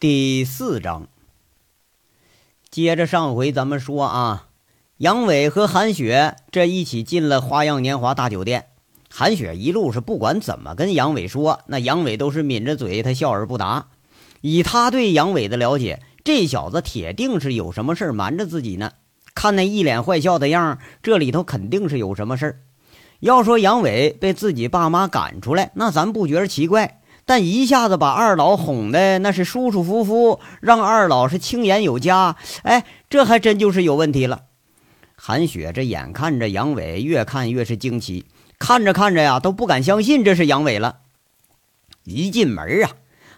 第四章，接着上回咱们说啊，杨伟和韩雪这一起进了花样年华大酒店。韩雪一路是不管怎么跟杨伟说，那杨伟都是抿着嘴，他笑而不答。以他对杨伟的了解，这小子铁定是有什么事瞒着自己呢。看那一脸坏笑的样这里头肯定是有什么事。要说杨伟被自己爸妈赶出来，那咱不觉得奇怪。但一下子把二老哄的那是舒舒服服，让二老是青眼有加，哎，这还真就是有问题了。韩雪这眼看着杨伟，越看越是惊奇，看着看着呀，都不敢相信这是杨伟了。一进门啊，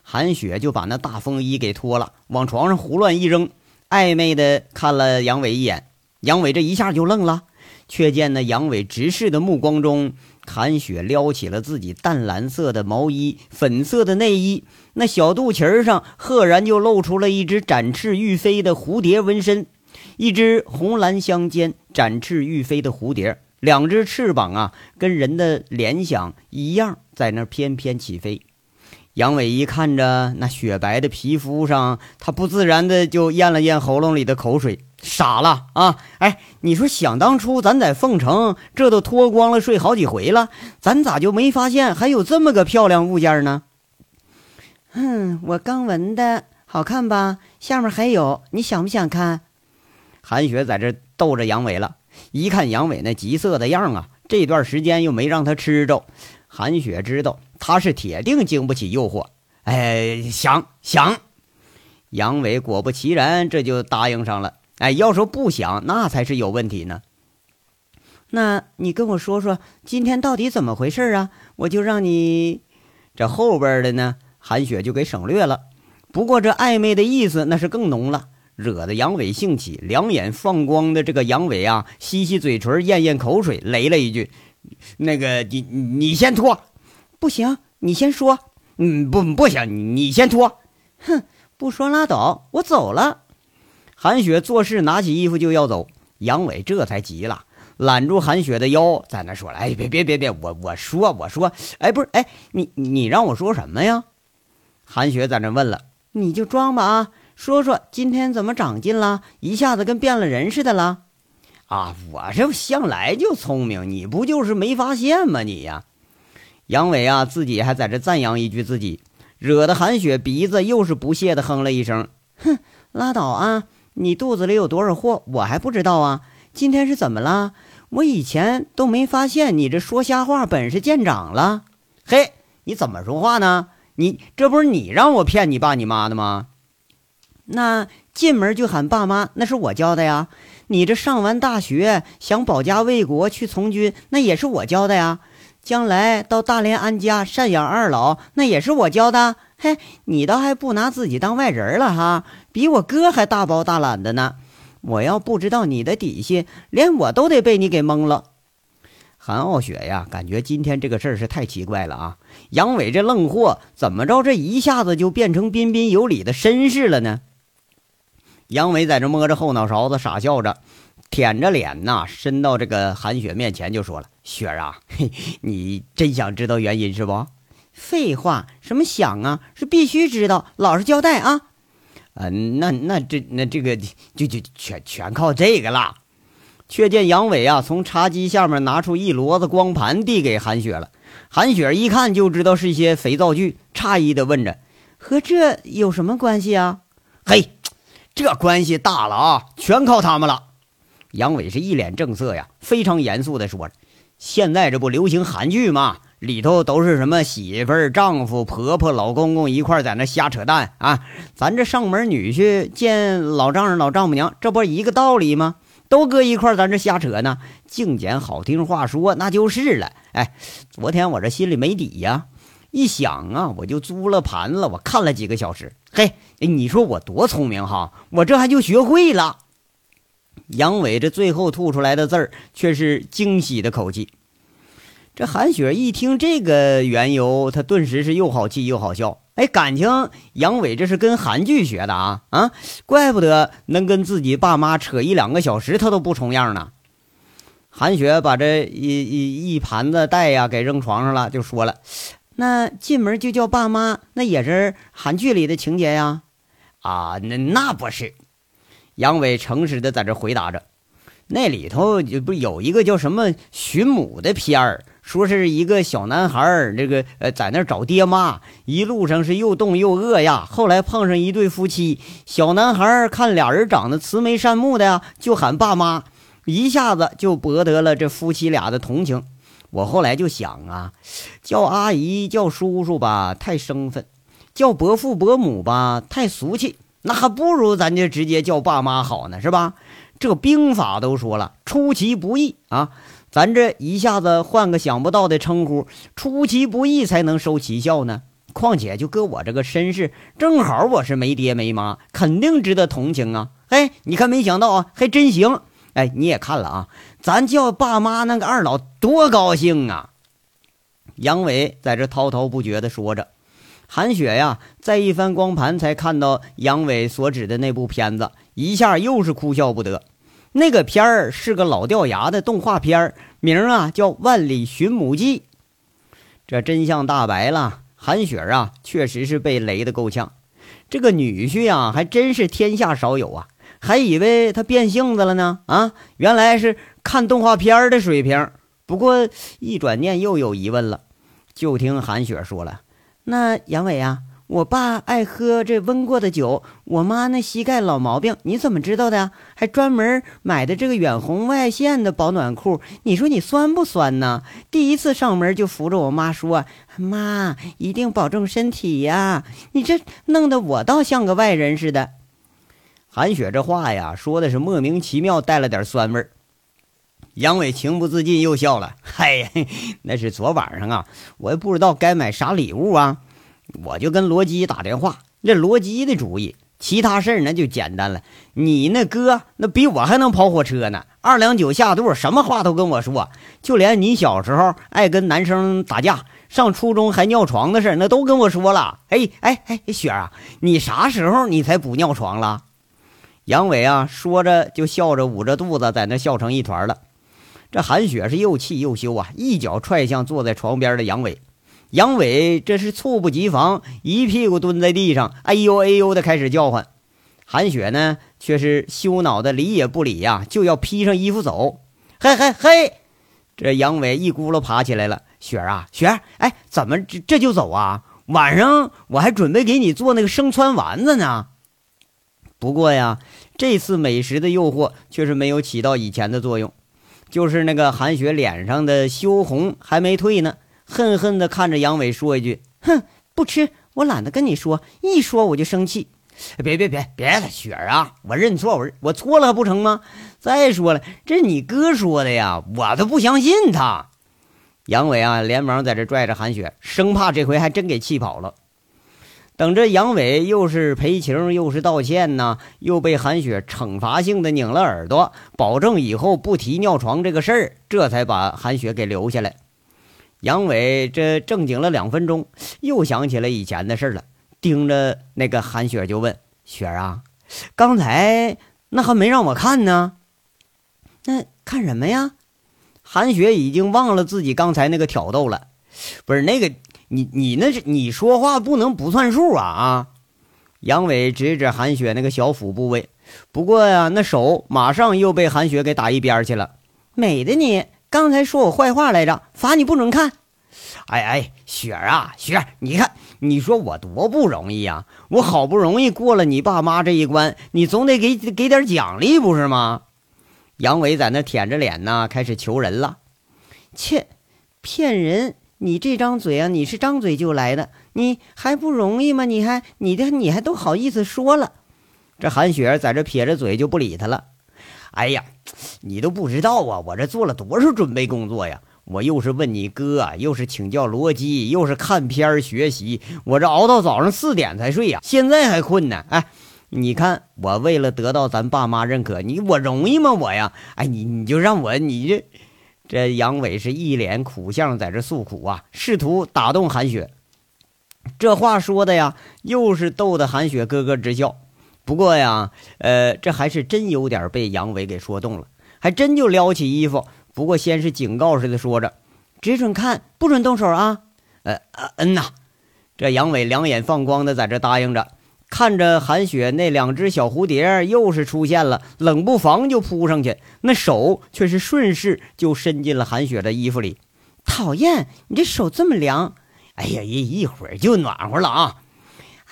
韩雪就把那大风衣给脱了，往床上胡乱一扔，暧昧的看了杨伟一眼。杨伟这一下就愣了，却见那杨伟直视的目光中。韩雪撩起了自己淡蓝色的毛衣、粉色的内衣，那小肚脐上赫然就露出了一只展翅欲飞的蝴蝶纹身，一只红蓝相间、展翅欲飞的蝴蝶，两只翅膀啊，跟人的联想一样，在那翩翩起飞。杨伟一看着那雪白的皮肤上，他不自然的就咽了咽喉咙里的口水。傻了啊！哎，你说想当初咱在凤城，这都脱光了睡好几回了，咱咋就没发现还有这么个漂亮物件呢？哼，我刚闻的，好看吧？下面还有，你想不想看？韩雪在这逗着杨伟了，一看杨伟那急色的样啊，这段时间又没让他吃着，韩雪知道他是铁定经不起诱惑。哎，想想，杨伟果不其然，这就答应上了。哎，要说不想，那才是有问题呢。那你跟我说说，今天到底怎么回事啊？我就让你这后边的呢，韩雪就给省略了。不过这暧昧的意思那是更浓了，惹得杨伟兴起，两眼放光的这个杨伟啊，吸吸嘴唇，咽咽口水，雷了一句：“那个，你你先脱，不行，你先说。嗯，不不行，你先脱。哼，不说拉倒，我走了。”韩雪做事拿起衣服就要走，杨伟这才急了，揽住韩雪的腰，在那说了：“哎，别别别别，我我说我说，哎，不是，哎，你你让我说什么呀？”韩雪在那问了：“你就装吧啊，说说今天怎么长进了，一下子跟变了人似的了。”啊，我这向来就聪明，你不就是没发现吗？你呀，杨伟啊，自己还在这赞扬一句自己，惹得韩雪鼻子又是不屑的哼了一声：“哼，拉倒啊！”你肚子里有多少货，我还不知道啊！今天是怎么了？我以前都没发现你这说瞎话本事见长了。嘿，你怎么说话呢？你这不是你让我骗你爸你妈的吗？那进门就喊爸妈，那是我教的呀。你这上完大学想保家卫国去从军，那也是我教的呀。将来到大连安家赡养二老，那也是我教的。嘿，你倒还不拿自己当外人了哈？比我哥还大包大揽的呢！我要不知道你的底细，连我都得被你给蒙了。韩傲雪呀，感觉今天这个事儿是太奇怪了啊！杨伟这愣货怎么着，这一下子就变成彬彬有礼的绅士了呢？杨伟在这摸着后脑勺子傻笑着，舔着脸呐，伸到这个韩雪面前就说了：“雪儿啊，嘿，你真想知道原因是不？”废话，什么想啊？是必须知道，老实交代啊！嗯，那那这那这个就就全全靠这个了。却见杨伟啊，从茶几下面拿出一摞子光盘，递给韩雪了。韩雪一看就知道是一些肥皂剧，诧异的问着：“和这有什么关系啊？”嘿，这关系大了啊！全靠他们了。杨伟是一脸正色呀，非常严肃的说着：“现在这不流行韩剧吗？”里头都是什么媳妇、丈夫、婆婆、老公公一块在那瞎扯淡啊！咱这上门女婿见老丈人、老丈母娘，这不一个道理吗？都搁一块咱这瞎扯呢，净捡好听话说，那就是了。哎，昨天我这心里没底呀，一想啊，我就租了盘了，我看了几个小时。嘿，你说我多聪明哈，我这还就学会了。杨伟这最后吐出来的字儿，却是惊喜的口气。这韩雪一听这个缘由，她顿时是又好气又好笑。哎，感情杨伟这是跟韩剧学的啊啊！怪不得能跟自己爸妈扯一两个小时，他都不重样呢。韩雪把这一一一盘子带呀给扔床上了，就说了：“那进门就叫爸妈，那也是韩剧里的情节呀。”啊，那那不是。杨伟诚实的在这回答着。那里头就不有一个叫什么寻母的片儿，说是一个小男孩儿，这个呃在那儿找爹妈，一路上是又冻又饿呀。后来碰上一对夫妻，小男孩儿看俩人长得慈眉善目的呀，就喊爸妈，一下子就博得了这夫妻俩的同情。我后来就想啊，叫阿姨叫叔叔吧太生分，叫伯父伯母吧太俗气，那还不如咱就直接叫爸妈好呢，是吧？这兵法都说了，出其不意啊！咱这一下子换个想不到的称呼，出其不意才能收奇效呢。况且就搁我这个身世，正好我是没爹没妈，肯定值得同情啊！哎，你看没想到啊，还真行！哎，你也看了啊，咱叫爸妈那个二老多高兴啊！杨伟在这滔滔不绝地说着，韩雪呀，再一翻光盘才看到杨伟所指的那部片子，一下又是哭笑不得。那个片儿是个老掉牙的动画片儿，名啊叫《万里寻母记》。这真相大白了，韩雪啊确实是被雷的够呛。这个女婿呀还真是天下少有啊，还以为他变性子了呢。啊，原来是看动画片儿的水平。不过一转念又有疑问了，就听韩雪说了：“那杨伟啊。”我爸爱喝这温过的酒，我妈那膝盖老毛病，你怎么知道的？还专门买的这个远红外线的保暖裤，你说你酸不酸呢？第一次上门就扶着我妈说：“妈，一定保重身体呀！”你这弄得我倒像个外人似的。韩雪这话呀，说的是莫名其妙，带了点酸味。杨伟情不自禁又笑了：“嗨，那是昨晚上啊，我也不知道该买啥礼物啊。”我就跟罗基打电话，这罗基的主意，其他事儿那就简单了。你那哥那比我还能跑火车呢，二两酒下肚，什么话都跟我说。就连你小时候爱跟男生打架，上初中还尿床的事儿，那都跟我说了。哎哎哎，雪儿啊，你啥时候你才不尿床了？杨伟啊，说着就笑着捂着肚子，在那笑成一团了。这韩雪是又气又羞啊，一脚踹向坐在床边的杨伟。杨伟这是猝不及防，一屁股蹲在地上，哎呦哎呦的开始叫唤。韩雪呢，却是羞恼的理也不理呀，就要披上衣服走。嘿嘿嘿，这杨伟一咕噜爬起来了。雪儿啊，雪儿，哎，怎么这这就走啊？晚上我还准备给你做那个生汆丸子呢。不过呀，这次美食的诱惑却是没有起到以前的作用，就是那个韩雪脸上的羞红还没退呢。恨恨地看着杨伟，说一句：“哼，不吃，我懒得跟你说，一说我就生气。别别别别了，雪儿啊，我认错，我我错了还不成吗？再说了，这是你哥说的呀，我都不相信他。”杨伟啊，连忙在这拽着韩雪，生怕这回还真给气跑了。等着杨伟又是赔情又是道歉呢，又被韩雪惩罚性的拧了耳朵，保证以后不提尿床这个事儿，这才把韩雪给留下来。杨伟这正经了两分钟，又想起来以前的事了，盯着那个韩雪就问：“雪儿啊，刚才那还没让我看呢，那看什么呀？”韩雪已经忘了自己刚才那个挑逗了，不是那个你你那是你说话不能不算数啊啊！杨伟指指韩雪那个小腹部位，不过呀，那手马上又被韩雪给打一边去了，美的你。刚才说我坏话来着，罚你不准看。哎哎，雪儿啊，雪儿，你看，你说我多不容易呀！我好不容易过了你爸妈这一关，你总得给给点奖励不是吗？杨伟在那舔着脸呢，开始求人了。切，骗人！你这张嘴啊，你是张嘴就来的，你还不容易吗？你还你的你还都好意思说了？这韩雪儿在这撇着嘴就不理他了。哎呀！你都不知道啊！我这做了多少准备工作呀！我又是问你哥，又是请教逻辑，又是看片学习，我这熬到早上四点才睡呀，现在还困呢。哎，你看我为了得到咱爸妈认可，你我容易吗？我呀，哎，你你就让我你这这杨伟是一脸苦相，在这诉苦啊，试图打动韩雪。这话说的呀，又是逗得韩雪咯咯直笑。不过呀，呃，这还是真有点被杨伟给说动了，还真就撩起衣服。不过先是警告似的说着：“只准看，不准动手啊！”呃，嗯呐，这杨伟两眼放光的在这答应着，看着韩雪那两只小蝴蝶又是出现了，冷不防就扑上去，那手却是顺势就伸进了韩雪的衣服里。讨厌，你这手这么凉！哎呀，一一会儿就暖和了啊！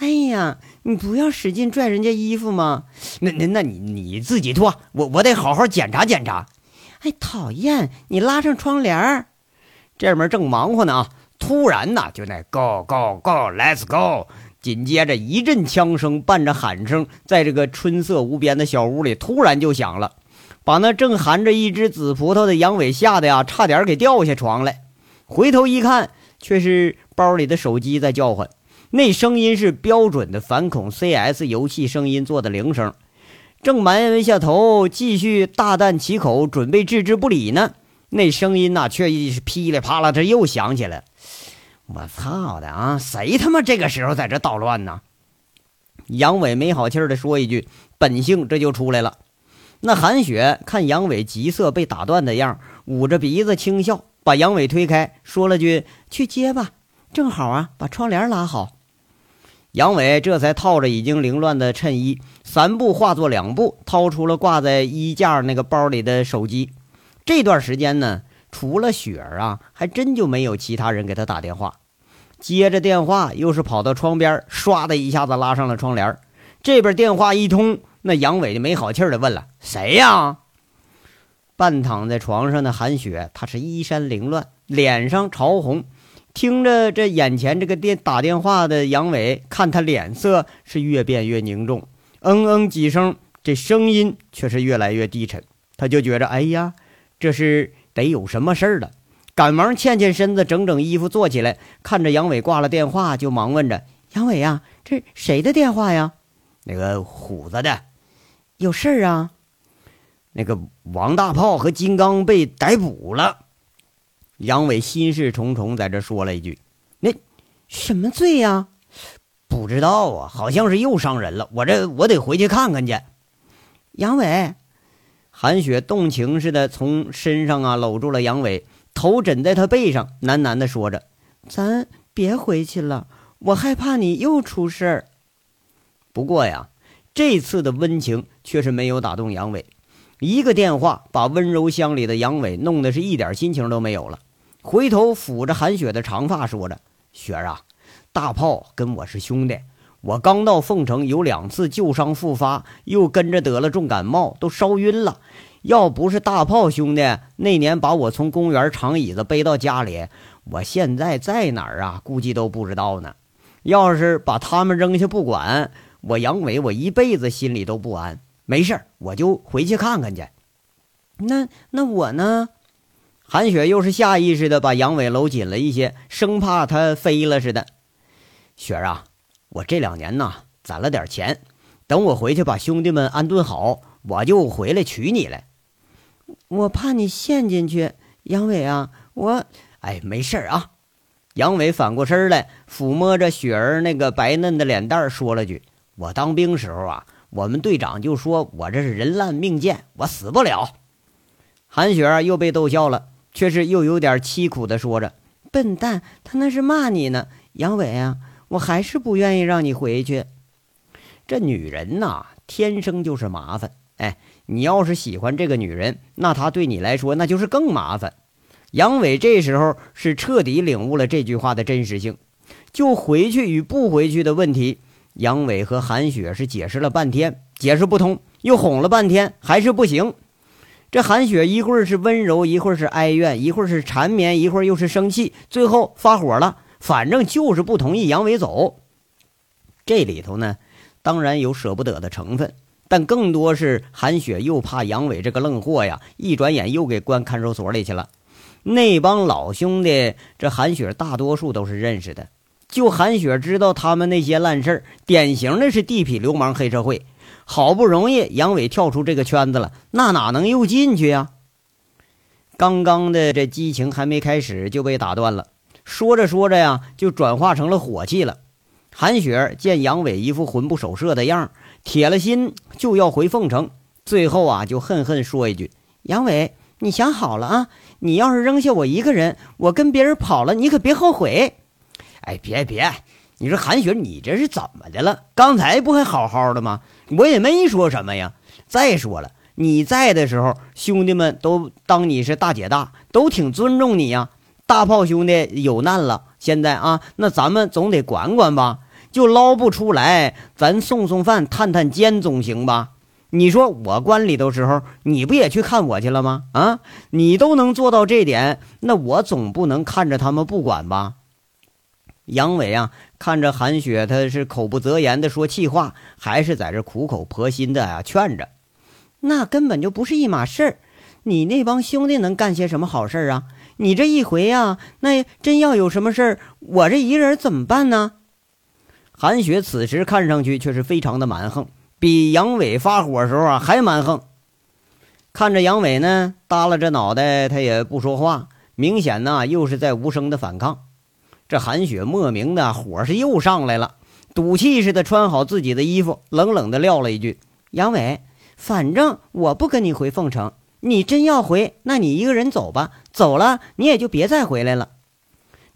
哎呀，你不要使劲拽人家衣服嘛！那那那你你自己脱，我我得好好检查检查。哎，讨厌，你拉上窗帘儿。这门正忙活呢啊，突然呢，就那 go go go，let's go。紧接着一阵枪声伴着喊声，在这个春色无边的小屋里突然就响了，把那正含着一只紫葡萄的杨伟吓得呀，差点给掉下床来。回头一看，却是包里的手机在叫唤，那声音是标准的反恐 CS 游戏声音做的铃声。正埋下头，继续大啖其口，准备置之不理呢，那声音呐，却是噼里啪啦，这又响起来。我操的啊！谁他妈这个时候在这捣乱呢？杨伟没好气儿的说一句，本性这就出来了。那韩雪看杨伟急色被打断的样，捂着鼻子轻笑，把杨伟推开，说了句：“去接吧，正好啊，把窗帘拉好。”杨伟这才套着已经凌乱的衬衣，三步化作两步，掏出了挂在衣架那个包里的手机。这段时间呢，除了雪儿啊，还真就没有其他人给他打电话。接着电话，又是跑到窗边，唰的一下子拉上了窗帘。这边电话一通，那杨伟就没好气的问了：“谁呀？”半躺在床上的韩雪，她是衣衫凌乱，脸上潮红，听着这眼前这个电打电话的杨伟，看他脸色是越变越凝重，嗯嗯几声，这声音却是越来越低沉。他就觉着，哎呀，这是得有什么事儿了。赶忙欠欠身子，整整衣服，坐起来，看着杨伟挂了电话，就忙问着：“杨伟呀，这谁的电话呀？”“那个虎子的，有事儿啊？”“那个王大炮和金刚被逮捕了。”杨伟心事重重，在这说了一句：“那什么罪呀？不知道啊，好像是又伤人了。我这我得回去看看去。”杨伟，韩雪动情似的从身上啊搂住了杨伟。头枕在他背上，喃喃的说着：“咱别回去了，我害怕你又出事儿。”不过呀，这次的温情却是没有打动杨伟。一个电话把温柔乡里的杨伟弄得是一点心情都没有了。回头抚着韩雪的长发，说着：“雪儿啊，大炮跟我是兄弟，我刚到凤城，有两次旧伤复发，又跟着得了重感冒，都烧晕了。”要不是大炮兄弟那年把我从公园长椅子背到家里，我现在在哪儿啊？估计都不知道呢。要是把他们扔下不管，我杨伟我一辈子心里都不安。没事我就回去看看去。那那我呢？韩雪又是下意识的把杨伟搂紧了一些，生怕他飞了似的。雪儿啊，我这两年呢攒了点钱，等我回去把兄弟们安顿好，我就回来娶你来。我怕你陷进去，杨伟啊，我哎，没事啊。杨伟反过身来，抚摸着雪儿那个白嫩的脸蛋，说了句：“我当兵时候啊，我们队长就说我这是人烂命贱，我死不了。”韩雪儿又被逗笑了，却是又有点凄苦的说着：“笨蛋，他那是骂你呢，杨伟啊，我还是不愿意让你回去。这女人呐，天生就是麻烦，哎。”你要是喜欢这个女人，那她对你来说那就是更麻烦。杨伟这时候是彻底领悟了这句话的真实性。就回去与不回去的问题，杨伟和韩雪是解释了半天，解释不通，又哄了半天，还是不行。这韩雪一会儿是温柔，一会儿是哀怨，一会儿是缠绵，一会儿又是生气，最后发火了，反正就是不同意杨伟走。这里头呢，当然有舍不得的成分。但更多是韩雪又怕杨伟这个愣货呀，一转眼又给关看守所里去了。那帮老兄弟，这韩雪大多数都是认识的，就韩雪知道他们那些烂事儿，典型的是地痞流氓黑社会。好不容易杨伟跳出这个圈子了，那哪能又进去呀？刚刚的这激情还没开始就被打断了，说着说着呀，就转化成了火气了。韩雪见杨伟一副魂不守舍的样铁了心就要回凤城，最后啊，就恨恨说一句：“杨伟，你想好了啊？你要是扔下我一个人，我跟别人跑了，你可别后悔。”哎，别别，你说韩雪，你这是怎么的了？刚才不还好好的吗？我也没说什么呀。再说了，你在的时候，兄弟们都当你是大姐大，都挺尊重你呀。大炮兄弟有难了，现在啊，那咱们总得管管吧。就捞不出来，咱送送饭、探探监总行吧？你说我关里头时候，你不也去看我去了吗？啊，你都能做到这点，那我总不能看着他们不管吧？杨伟啊，看着韩雪，他是口不择言的说气话，还是在这苦口婆心的啊劝着。那根本就不是一码事儿。你那帮兄弟能干些什么好事啊？你这一回呀，那真要有什么事儿，我这一个人怎么办呢？韩雪此时看上去却是非常的蛮横，比杨伟发火时候啊还蛮横。看着杨伟呢，耷拉着脑袋，他也不说话，明显呢又是在无声的反抗。这韩雪莫名的火是又上来了，赌气似的穿好自己的衣服，冷冷的撂了一句：“杨伟，反正我不跟你回凤城，你真要回，那你一个人走吧，走了你也就别再回来了。”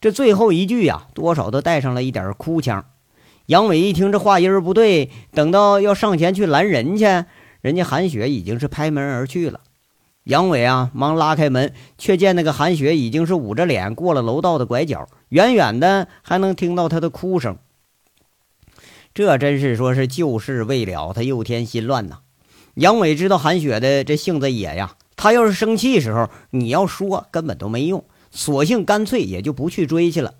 这最后一句呀，多少都带上了一点哭腔。杨伟一听这话音不对，等到要上前去拦人去，人家韩雪已经是拍门而去了。杨伟啊，忙拉开门，却见那个韩雪已经是捂着脸过了楼道的拐角，远远的还能听到她的哭声。这真是说是旧事未了，他又添心乱呐。杨伟知道韩雪的这性子野呀，他要是生气时候，你要说根本都没用，索性干脆也就不去追去了。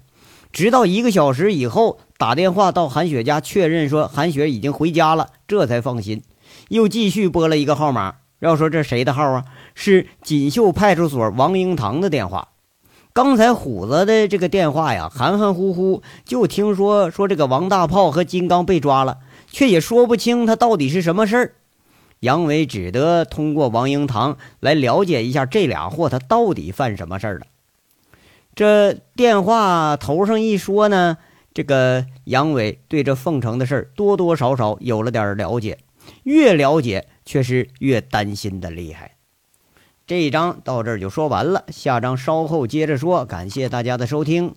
直到一个小时以后，打电话到韩雪家确认说韩雪已经回家了，这才放心，又继续拨了一个号码。要说这谁的号啊？是锦绣派出所王英堂的电话。刚才虎子的这个电话呀，含含糊糊就听说说这个王大炮和金刚被抓了，却也说不清他到底是什么事儿。杨伟只得通过王英堂来了解一下这俩货他到底犯什么事儿了。这电话头上一说呢，这个杨伟对这凤城的事儿多多少少有了点了解，越了解。却是越担心的厉害。这一章到这儿就说完了，下章稍后接着说。感谢大家的收听。